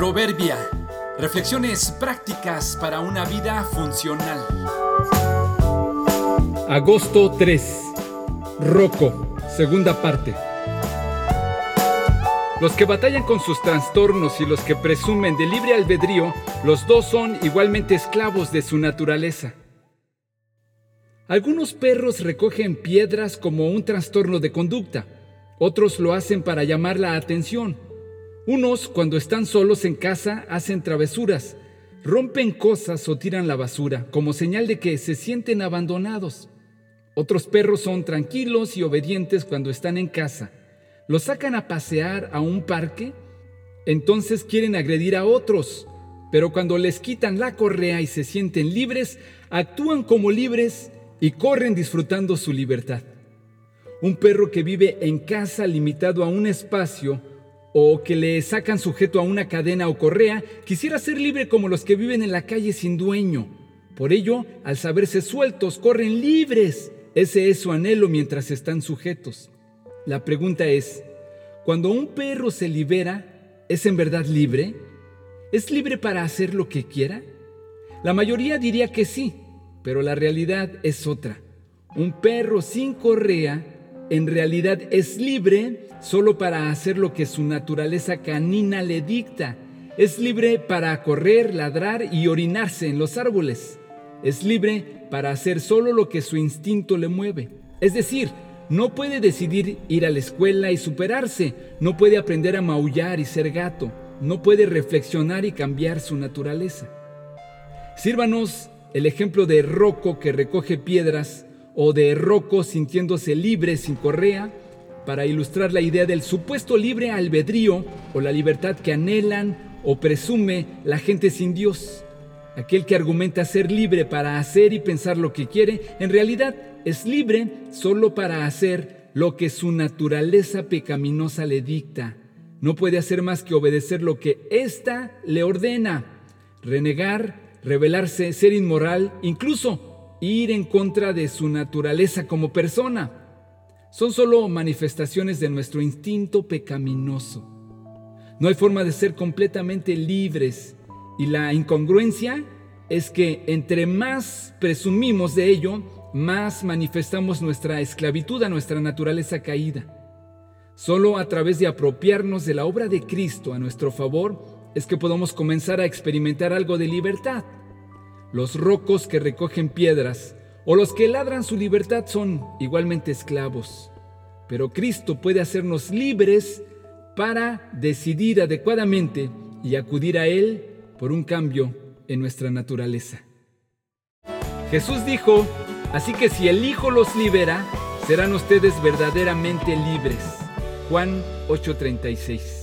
Proverbia. Reflexiones prácticas para una vida funcional. Agosto 3. Roco, segunda parte. Los que batallan con sus trastornos y los que presumen de libre albedrío, los dos son igualmente esclavos de su naturaleza. Algunos perros recogen piedras como un trastorno de conducta, otros lo hacen para llamar la atención. Unos, cuando están solos en casa, hacen travesuras, rompen cosas o tiran la basura, como señal de que se sienten abandonados. Otros perros son tranquilos y obedientes cuando están en casa. Los sacan a pasear a un parque, entonces quieren agredir a otros, pero cuando les quitan la correa y se sienten libres, actúan como libres y corren disfrutando su libertad. Un perro que vive en casa limitado a un espacio o que le sacan sujeto a una cadena o correa, quisiera ser libre como los que viven en la calle sin dueño. Por ello, al saberse sueltos, corren libres. Ese es su anhelo mientras están sujetos. La pregunta es, cuando un perro se libera, ¿es en verdad libre? ¿Es libre para hacer lo que quiera? La mayoría diría que sí, pero la realidad es otra. Un perro sin correa en realidad es libre solo para hacer lo que su naturaleza canina le dicta. Es libre para correr, ladrar y orinarse en los árboles. Es libre para hacer solo lo que su instinto le mueve. Es decir, no puede decidir ir a la escuela y superarse. No puede aprender a maullar y ser gato. No puede reflexionar y cambiar su naturaleza. Sírvanos el ejemplo de Rocco que recoge piedras o de Rocco sintiéndose libre sin correa para ilustrar la idea del supuesto libre albedrío o la libertad que anhelan o presume la gente sin Dios. Aquel que argumenta ser libre para hacer y pensar lo que quiere, en realidad es libre solo para hacer lo que su naturaleza pecaminosa le dicta. No puede hacer más que obedecer lo que ésta le ordena, renegar, rebelarse, ser inmoral, incluso ir en contra de su naturaleza como persona. Son solo manifestaciones de nuestro instinto pecaminoso. No hay forma de ser completamente libres y la incongruencia es que entre más presumimos de ello, más manifestamos nuestra esclavitud a nuestra naturaleza caída. Solo a través de apropiarnos de la obra de Cristo a nuestro favor es que podemos comenzar a experimentar algo de libertad. Los rocos que recogen piedras o los que ladran su libertad son igualmente esclavos. Pero Cristo puede hacernos libres para decidir adecuadamente y acudir a Él por un cambio en nuestra naturaleza. Jesús dijo, así que si el Hijo los libera, serán ustedes verdaderamente libres. Juan 8:36